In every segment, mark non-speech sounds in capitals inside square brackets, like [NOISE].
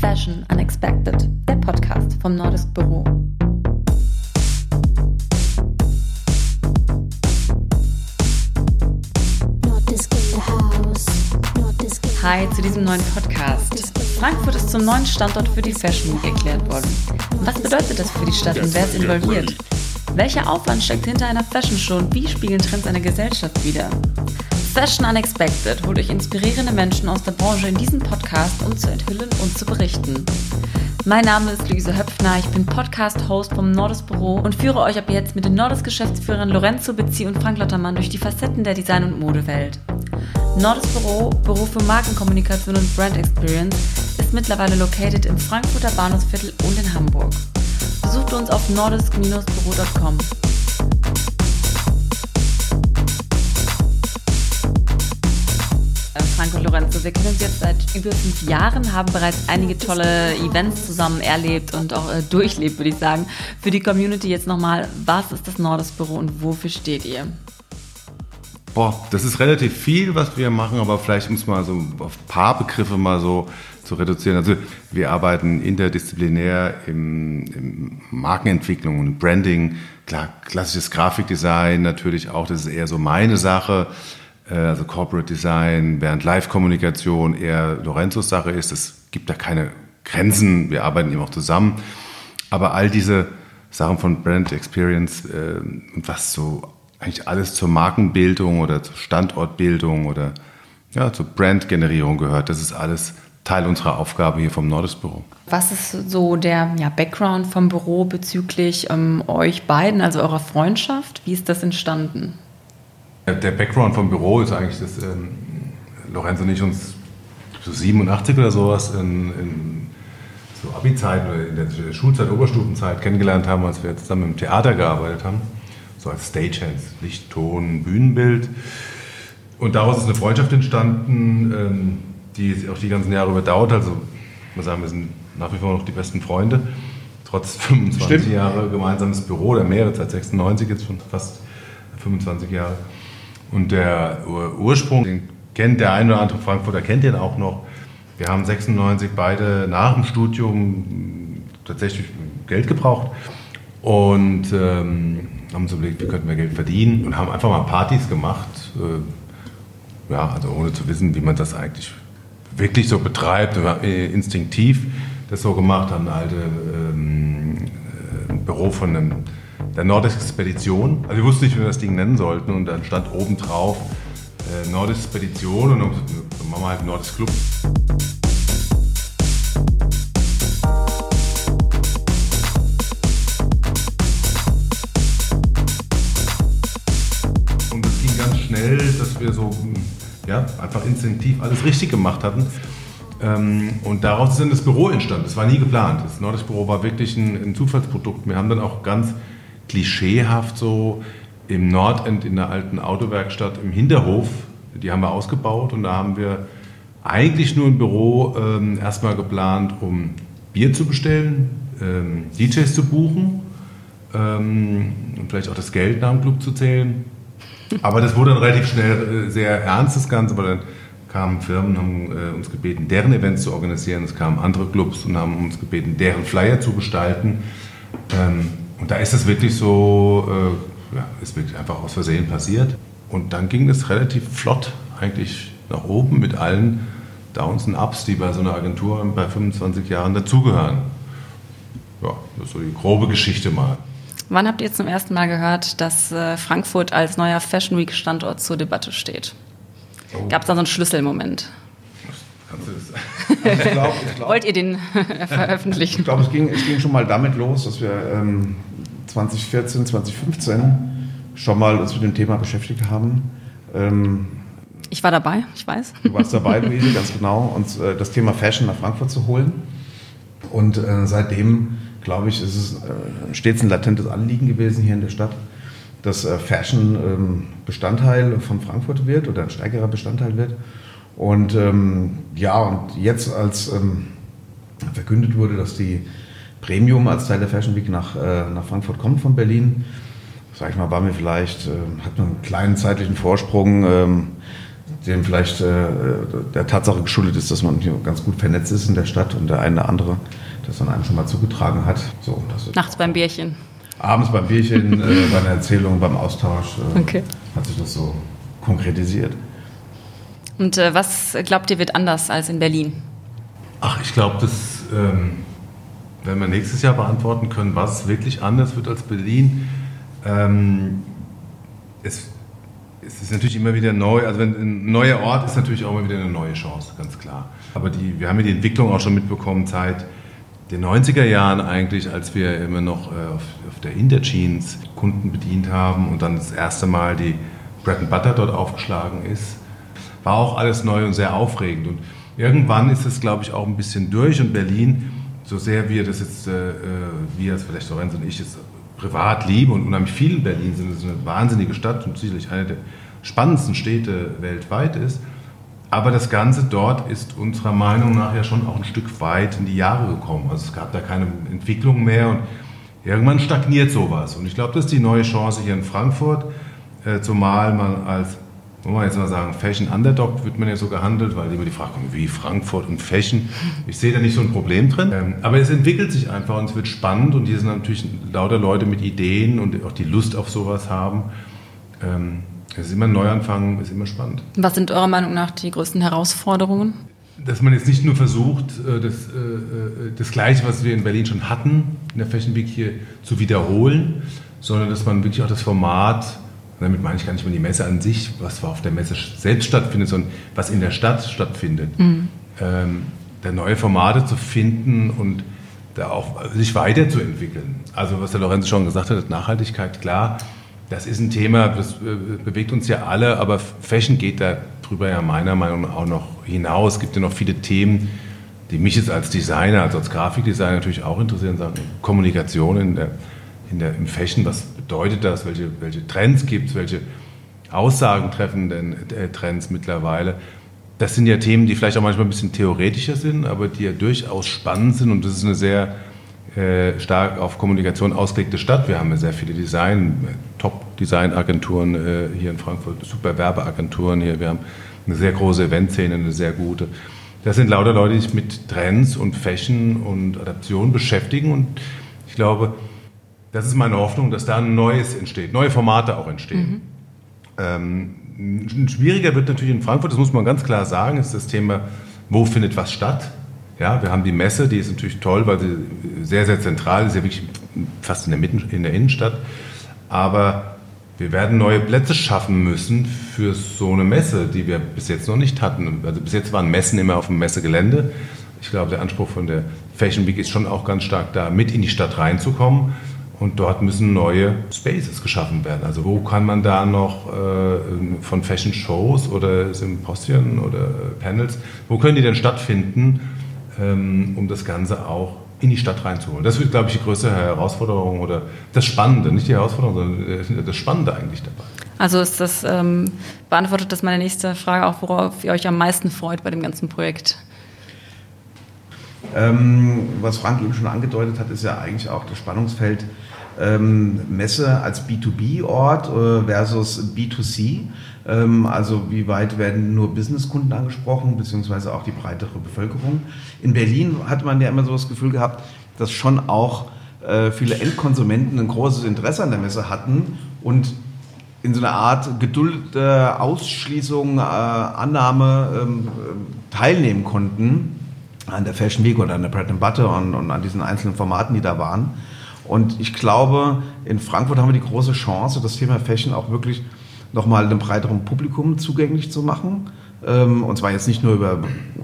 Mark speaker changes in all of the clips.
Speaker 1: Fashion Unexpected, der Podcast vom Nordisk Büro. Hi zu diesem neuen Podcast. Frankfurt ist zum neuen Standort für die Fashion Week erklärt worden. Was bedeutet das für die Stadt und wer ist involviert? Welcher Aufwand steckt hinter einer Fashion Show und wie spiegeln Trends eine Gesellschaft wider? Fashion Unexpected holt euch inspirierende Menschen aus der Branche in diesen Podcast, um zu enthüllen und zu berichten. Mein Name ist Luise Höpfner, ich bin Podcast-Host vom Nordis Büro und führe euch ab jetzt mit den Nordis-Geschäftsführern Lorenzo Bezzi und Frank Lottermann durch die Facetten der Design- und Modewelt. Nordis Büro, Büro für Markenkommunikation und Brand Experience, ist mittlerweile located im Frankfurter Bahnhofsviertel und in Hamburg. Besucht uns auf nordisk-büro.com. Frank und Lorenzo, wir kennen uns jetzt seit über fünf Jahren, haben bereits einige tolle Events zusammen erlebt und auch äh, durchlebt, würde ich sagen. Für die Community jetzt nochmal, was ist das Nordes Büro und wofür steht ihr?
Speaker 2: Boah, das ist relativ viel, was wir machen, aber vielleicht muss man so auf ein paar Begriffe mal so zu reduzieren. Also wir arbeiten interdisziplinär im, im Markenentwicklung und Branding, klar, klassisches Grafikdesign natürlich auch, das ist eher so meine Sache. Äh, also Corporate Design, während Live-Kommunikation eher Lorenzos Sache ist. Es gibt da keine Grenzen, wir arbeiten eben auch zusammen. Aber all diese Sachen von Brand Experience äh, und was so eigentlich alles zur Markenbildung oder zur Standortbildung oder ja, zur Brandgenerierung gehört, das ist alles Teil unserer Aufgabe hier vom Nordesbüro.
Speaker 1: Was ist so der ja, Background vom Büro bezüglich ähm, euch beiden, also eurer Freundschaft? Wie ist das entstanden?
Speaker 2: Der Background vom Büro ist eigentlich, dass ähm, Lorenzo und ich uns so 87 oder sowas in, in so Abi-Zeit oder in der Schulzeit, Oberstufenzeit kennengelernt haben, als wir zusammen im Theater gearbeitet haben. So als Stagehands, Licht, Ton, Bühnenbild. Und daraus ist eine Freundschaft entstanden, ähm, die auch die ganzen Jahre überdauert. Also, ich muss sagen, wir sind nach wie vor noch die besten Freunde. Trotz 25 Stimmt. Jahre gemeinsames Büro, oder mehrere, seit 96 jetzt schon fast 25 Jahre. Und der Ursprung, den kennt der eine oder andere Frankfurter, kennt den auch noch. Wir haben 96 beide nach dem Studium tatsächlich Geld gebraucht und ähm, haben uns überlegt, wie könnten wir Geld verdienen und haben einfach mal Partys gemacht. Äh, ja, also ohne zu wissen, wie man das eigentlich wirklich so betreibt, äh, instinktiv das so gemacht, haben eine alte ähm, äh, Büro von einem der Nordexpedition. Also wir wussten nicht, wie wir das Ding nennen sollten und dann stand oben drauf äh, Nordexpedition und dann machen wir halt Nordex Club. Und es ging ganz schnell, dass wir so ja, einfach instinktiv alles richtig gemacht hatten. Ähm, und daraus ist dann das Büro entstanden. Das war nie geplant. Das Nordex Büro war wirklich ein, ein Zufallsprodukt. Wir haben dann auch ganz klischeehaft so im Nordend in der alten Autowerkstatt im Hinterhof. Die haben wir ausgebaut und da haben wir eigentlich nur ein Büro ähm, erstmal geplant, um Bier zu bestellen, ähm, DJs zu buchen ähm, und vielleicht auch das Geld nach dem Club zu zählen. Aber das wurde dann relativ schnell äh, sehr ernst, das Ganze, weil dann kamen Firmen und haben äh, uns gebeten, deren Events zu organisieren. Es kamen andere Clubs und haben uns gebeten, deren Flyer zu gestalten. Ähm, und da ist es wirklich so, äh, ja, ist wirklich einfach aus Versehen passiert. Und dann ging es relativ flott eigentlich nach oben mit allen Downs und Ups, die bei so einer Agentur bei 25 Jahren dazugehören. Ja, das ist so die grobe Geschichte mal.
Speaker 1: Wann habt ihr zum ersten Mal gehört, dass äh, Frankfurt als neuer Fashion Week Standort zur Debatte steht? Oh. Gab es da so einen Schlüsselmoment?
Speaker 3: Kannst du das? ich glaub,
Speaker 1: ich [LAUGHS] glaub, Wollt ihr den veröffentlichen?
Speaker 3: Ich glaube, es ging, es ging schon mal damit los, dass wir ähm, 2014, 2015 schon mal uns mit dem Thema beschäftigt haben. Ähm,
Speaker 1: ich war dabei, ich weiß.
Speaker 3: Du warst dabei, [LAUGHS] Luise, ganz genau, uns äh, das Thema Fashion nach Frankfurt zu holen. Und äh, seitdem, glaube ich, ist es äh, stets ein latentes Anliegen gewesen hier in der Stadt, dass äh, Fashion ähm, Bestandteil von Frankfurt wird oder ein stärkerer Bestandteil wird. Und ähm, ja, und jetzt als ähm, verkündet wurde, dass die Premium als Teil der Fashion Week nach, äh, nach Frankfurt kommt von Berlin, sag ich mal, war mir vielleicht, äh, hat man einen kleinen zeitlichen Vorsprung. Ähm, dem vielleicht äh, der Tatsache geschuldet ist, dass man hier ganz gut vernetzt ist in der Stadt und der eine oder andere das dann einem schon mal zugetragen hat. So,
Speaker 1: Nachts beim Bierchen.
Speaker 3: Abends beim Bierchen, äh, bei einer Erzählung, beim Austausch äh, okay. hat sich das so konkretisiert.
Speaker 1: Und äh, was glaubt ihr wird anders als in Berlin?
Speaker 2: Ach, ich glaube, das ähm, werden wir nächstes Jahr beantworten können, was wirklich anders wird als Berlin. Ähm, es, es, ist natürlich immer wieder neu, also wenn, ein neuer Ort ist natürlich auch immer wieder eine neue Chance, ganz klar. Aber die, wir haben ja die Entwicklung auch schon mitbekommen seit den 90er Jahren eigentlich, als wir immer noch äh, auf, auf, der Interjeans Kunden bedient haben und dann das erste Mal die Bread and Butter dort aufgeschlagen ist, war auch alles neu und sehr aufregend. Und irgendwann ist es, glaube ich, auch ein bisschen durch und Berlin, so sehr wir das jetzt, äh, äh wir als vielleicht Lorenz und ich jetzt privat lieben und unheimlich viel in Berlin sind, ist eine wahnsinnige Stadt und sicherlich eine der spannendsten Städte weltweit ist. Aber das Ganze dort ist unserer Meinung nach ja schon auch ein Stück weit in die Jahre gekommen. Also es gab da keine Entwicklung mehr und irgendwann stagniert sowas. Und ich glaube, das ist die neue Chance hier in Frankfurt, äh, zumal man als, wollen wir jetzt mal sagen, Fashion Underdog wird man ja so gehandelt, weil immer die Frage kommt, wie Frankfurt und Fashion. Ich sehe da nicht so ein Problem drin. Ähm, aber es entwickelt sich einfach und es wird spannend und hier sind natürlich lauter Leute mit Ideen und auch die Lust auf sowas haben. Ähm, es ist immer ein Neuanfang, ist immer spannend.
Speaker 1: Was sind eurer Meinung nach die größten Herausforderungen?
Speaker 2: Dass man jetzt nicht nur versucht, äh, das, äh, äh, das Gleiche, was wir in Berlin schon hatten, in der Fashion Week hier zu wiederholen, sondern dass man wirklich auch das Format, damit meine ich gar nicht mal die Messe an sich, was auf der Messe selbst stattfindet, sondern was in der Stadt stattfindet, mhm. Ähm, da neue Formate zu finden und da auch sich weiterzuentwickeln. Also was der Lorenz schon gesagt hat, Nachhaltigkeit, klar, das ist ein Thema, das äh, bewegt uns ja alle, aber Fashion geht darüber ja meiner Meinung nach auch noch hinaus. Es gibt ja noch viele Themen, die mich jetzt als Designer, also als Grafikdesigner natürlich auch interessieren, sagen Kommunikation in der, in der, im Fashion, was bedeutet das, welche, welche Trends gibt es, welche Aussagen treffen denn äh, Trends mittlerweile. Das sind ja Themen, die vielleicht auch manchmal ein bisschen theoretischer sind, aber die ja durchaus spannend sind und das ist eine sehr äh, stark auf Kommunikation ausgelegte Stadt. Wir haben ja sehr viele Design, Top-Design-Agenturen äh, hier in Frankfurt, super Werbeagenturen hier. Wir haben eine sehr große Eventszene, eine sehr gute. Das sind lauter Leute, die sich mit Trends und Fashion und Adaption beschäftigen und ich glaube, das ist meine Hoffnung, dass da ein Neues entsteht, neue Formate auch entstehen. Mhm. Ähm, schwieriger wird natürlich in Frankfurt, das muss man ganz klar sagen, ist das Thema, wo findet was statt? Ja, wir haben die Messe, die ist natürlich toll, weil sie sehr, sehr zentral ist, ja wirklich fast in der, Mitten, in der Innenstadt. Aber wir werden neue Plätze schaffen müssen für so eine Messe, die wir bis jetzt noch nicht hatten. Also bis jetzt waren Messen immer auf dem Messegelände. Ich glaube, der Anspruch von der Fashion Week ist schon auch ganz stark da, mit in die Stadt reinzukommen. Und dort müssen neue Spaces geschaffen werden. Also wo kann man da noch äh, von Fashion Shows oder Symposien oder Panels, wo können die denn stattfinden? Ähm, um das Ganze auch in die Stadt reinzuholen. Das wird, glaube ich, die größte Herausforderung oder das Spannende, nicht die Herausforderung, sondern das Spannende eigentlich dabei.
Speaker 1: Also ist das, ähm, beantwortet das meine nächste Frage auch, worauf ihr euch am meisten freut bei dem ganzen Projekt?
Speaker 3: Ähm, was Frank eben schon angedeutet hat, ist ja eigentlich auch das Spannungsfeld ähm, Messe als B2B-Ort äh, versus B2C. Ähm, also wie weit werden nur Businesskunden angesprochen, beziehungsweise auch die breitere Bevölkerung. In Berlin hat man ja immer so das Gefühl gehabt, dass schon auch äh, viele Endkonsumenten ein großes Interesse an der Messe hatten und in so einer Art Ausschließung, äh, Annahme ähm, teilnehmen konnten an der Fashion Week oder an der Bread and Butter und, und an diesen einzelnen Formaten, die da waren. Und ich glaube, in Frankfurt haben wir die große Chance, das Thema Fashion auch wirklich nochmal einem breiteren Publikum zugänglich zu machen. Ähm, und zwar jetzt nicht nur über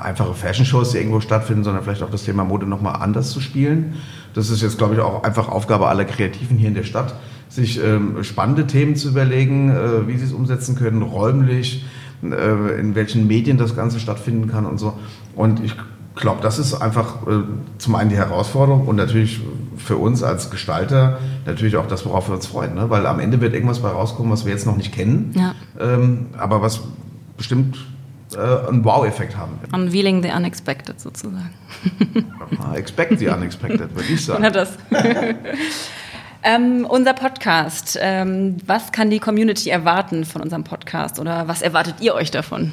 Speaker 3: einfache Fashion-Shows, die irgendwo stattfinden, sondern vielleicht auch das Thema Mode nochmal anders zu spielen. Das ist jetzt, glaube ich, auch einfach Aufgabe aller Kreativen hier in der Stadt, sich ähm, spannende Themen zu überlegen, äh, wie sie es umsetzen können, räumlich, äh, in welchen Medien das Ganze stattfinden kann und so. Und ich glaube, das ist einfach äh, zum einen die Herausforderung und natürlich für uns als Gestalter natürlich auch das, worauf wir uns freuen. Ne? Weil am Ende wird irgendwas bei rauskommen, was wir jetzt noch nicht kennen, ja. ähm, aber was bestimmt äh, einen Wow-Effekt haben
Speaker 1: wird. Unveiling the unexpected sozusagen. [LAUGHS]
Speaker 3: Expect the unexpected, würde ich sagen.
Speaker 1: Na das. [LAUGHS] Ähm, unser Podcast. Ähm, was kann die Community erwarten von unserem Podcast oder was erwartet ihr euch davon?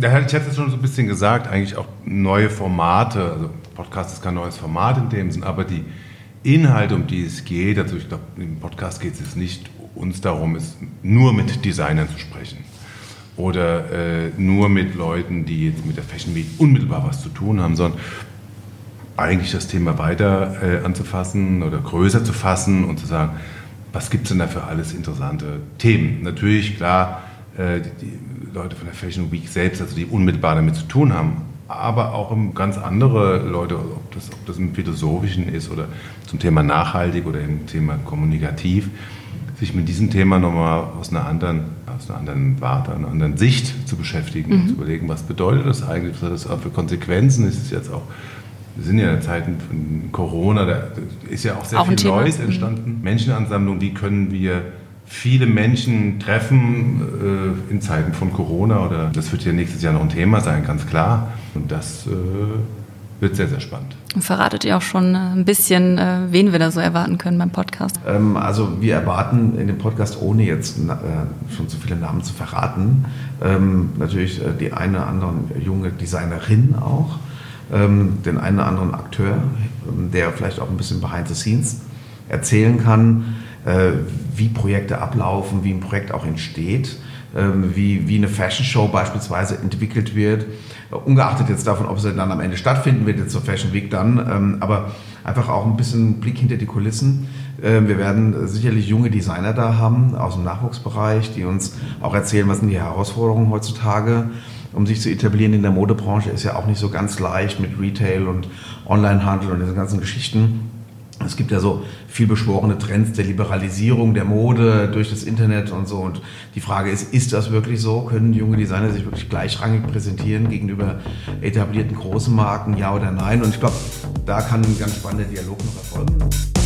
Speaker 2: Ich hatte es schon so ein bisschen gesagt, eigentlich auch neue Formate. Also Podcast ist kein neues Format in dem Sinn, aber die Inhalte, um die es geht, also ich glaube, im Podcast geht es jetzt nicht uns darum, es nur mit Designern zu sprechen oder äh, nur mit Leuten, die jetzt mit der Fashion Week unmittelbar was zu tun haben, sondern eigentlich das Thema weiter äh, anzufassen oder größer zu fassen und zu sagen, was gibt es denn da für alles interessante Themen? Natürlich, klar, äh, die, Leute von der Fashion Week selbst, also die unmittelbar damit zu tun haben, aber auch ganz andere Leute, ob das, ob das im Philosophischen ist oder zum Thema nachhaltig oder im Thema kommunikativ, sich mit diesem Thema nochmal aus einer anderen, aus einer anderen Warte, einer anderen Sicht zu beschäftigen mhm. und zu überlegen, was bedeutet das eigentlich, was hat das auch für Konsequenzen ist es jetzt auch wir sind ja in Zeiten von Corona, da ist ja auch sehr auch viel Neues mhm. entstanden. Menschenansammlung, wie können wir viele Menschen treffen äh, in Zeiten von Corona? Oder das wird ja nächstes Jahr noch ein Thema sein, ganz klar. Und das äh, wird sehr, sehr spannend.
Speaker 1: Und verratet ihr auch schon äh, ein bisschen, äh, wen wir da so erwarten können beim Podcast?
Speaker 3: Ähm, also wir erwarten in dem Podcast, ohne jetzt äh, schon zu viele Namen zu verraten, ähm, natürlich äh, die eine oder andere junge Designerin auch ähm, den einen oder anderen Akteur, ähm, der vielleicht auch ein bisschen behind the scenes erzählen kann, äh, wie Projekte ablaufen, wie ein Projekt auch entsteht, ähm, wie, wie eine Fashion Show beispielsweise entwickelt wird, ungeachtet jetzt davon, ob sie dann am Ende stattfinden wird, jetzt zur Fashion Week dann, ähm, aber einfach auch ein bisschen Blick hinter die Kulissen. Ähm, wir werden sicherlich junge Designer da haben aus dem Nachwuchsbereich, die uns auch erzählen, was sind die Herausforderungen heutzutage um sich zu etablieren in der Modebranche, ist ja auch nicht so ganz leicht mit Retail und Onlinehandel und diesen ganzen Geschichten. Es gibt ja so viel beschworene Trends der Liberalisierung der Mode durch das Internet und so. Und die Frage ist, ist das wirklich so? Können junge Designer sich wirklich gleichrangig präsentieren gegenüber etablierten großen Marken? Ja oder nein? Und ich glaube, da kann ein ganz spannender Dialog noch erfolgen.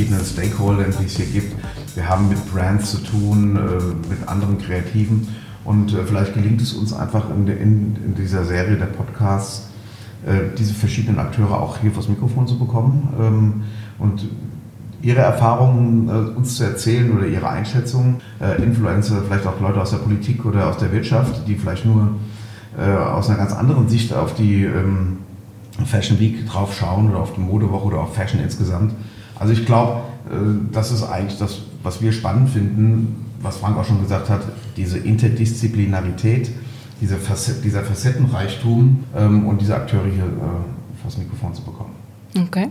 Speaker 3: Verschiedenen Stakeholdern, die es hier gibt. Wir haben mit Brands zu tun, äh, mit anderen Kreativen. Und äh, vielleicht gelingt es uns einfach in, in, in dieser Serie der Podcasts, äh, diese verschiedenen Akteure auch hier vors Mikrofon zu bekommen ähm, und ihre Erfahrungen uns zu erzählen oder ihre Einschätzungen. Influencer, vielleicht auch Leute aus der Politik oder aus der Wirtschaft, die vielleicht nur aus einer ganz anderen Sicht auf die ähm, Fashion Week drauf schauen oder auf die Modewoche oder auf Fashion insgesamt. Also ich glaube, äh, das ist eigentlich das, was wir spannend finden, was Frank auch schon gesagt hat, diese Interdisziplinarität, diese Facet, dieser Facettenreichtum ähm, und diese Akteure hier äh, vors Mikrofon zu bekommen.
Speaker 1: Okay.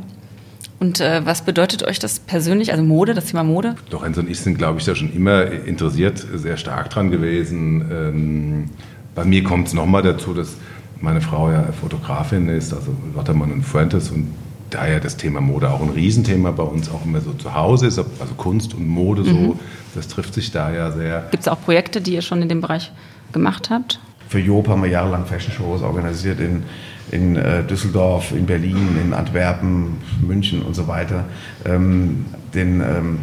Speaker 1: Und äh, was bedeutet euch das persönlich, also Mode, das Thema Mode?
Speaker 2: Doch, Enzo und ich sind, glaube ich, da schon immer interessiert, sehr stark dran gewesen. Ähm, bei mir kommt es nochmal dazu, dass meine Frau ja Fotografin ist, also Lottermann und Fuentes und daher das Thema Mode auch ein Riesenthema bei uns auch immer so zu Hause ist, also Kunst und Mode so, mhm. das trifft sich da ja sehr.
Speaker 1: Gibt es auch Projekte, die ihr schon in dem Bereich gemacht habt?
Speaker 3: Für Job haben wir jahrelang Fashion-Shows organisiert in, in äh, Düsseldorf, in Berlin, in Antwerpen, München und so weiter. Ähm, den ähm,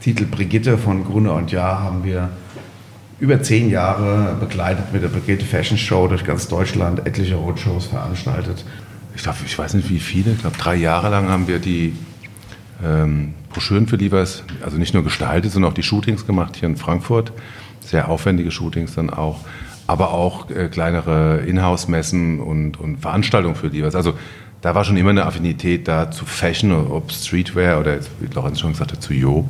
Speaker 3: Titel Brigitte von Grüne und Jahr haben wir über zehn Jahre begleitet mit der Brigitte Fashion Show durch ganz Deutschland, etliche Roadshows veranstaltet.
Speaker 2: Ich glaube, ich weiß nicht wie viele, ich glaube drei Jahre lang haben wir die ähm, Broschüren für Liebers, also nicht nur gestaltet, sondern auch die Shootings gemacht hier in Frankfurt. Sehr aufwendige Shootings dann auch, aber auch äh, kleinere Inhouse-Messen und, und Veranstaltungen für Liebers. Also da war schon immer eine Affinität da zu Fashion, ob Streetwear oder, wie Lorenz schon gesagt hat, zu Job.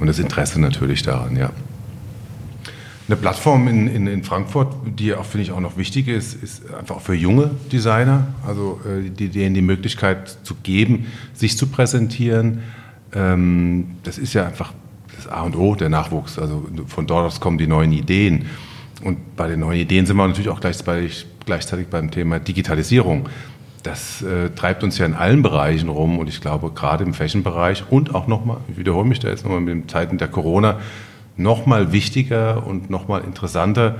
Speaker 2: Und das Interesse natürlich daran, ja. Eine Plattform in, in, in Frankfurt, die auch, finde ich, auch noch wichtig ist, ist einfach für junge Designer, also äh, denen die Möglichkeit zu geben, sich zu präsentieren. Ähm, das ist ja einfach das A und O, der Nachwuchs. Also von dort aus kommen die neuen Ideen. Und bei den neuen Ideen sind wir natürlich auch gleichzeitig, gleichzeitig beim Thema Digitalisierung. Das äh, treibt uns ja in allen Bereichen rum und ich glaube, gerade im Fashion-Bereich und auch nochmal, ich wiederhole mich da jetzt nochmal mit den Zeiten der Corona, noch mal wichtiger und noch mal interessanter,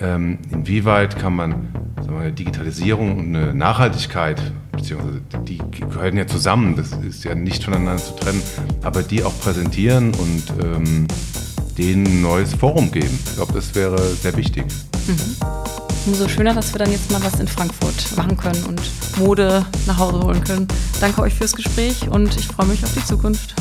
Speaker 2: ähm, inwieweit kann man wir, eine Digitalisierung und eine Nachhaltigkeit, beziehungsweise die gehören ja zusammen, das ist ja nicht voneinander zu trennen, aber die auch präsentieren und ähm, denen ein neues Forum geben. Ich glaube, das wäre sehr wichtig.
Speaker 1: Mhm. Umso schöner, dass wir dann jetzt mal was in Frankfurt machen können und Mode nach Hause holen können. Danke euch fürs Gespräch und ich freue mich auf die Zukunft.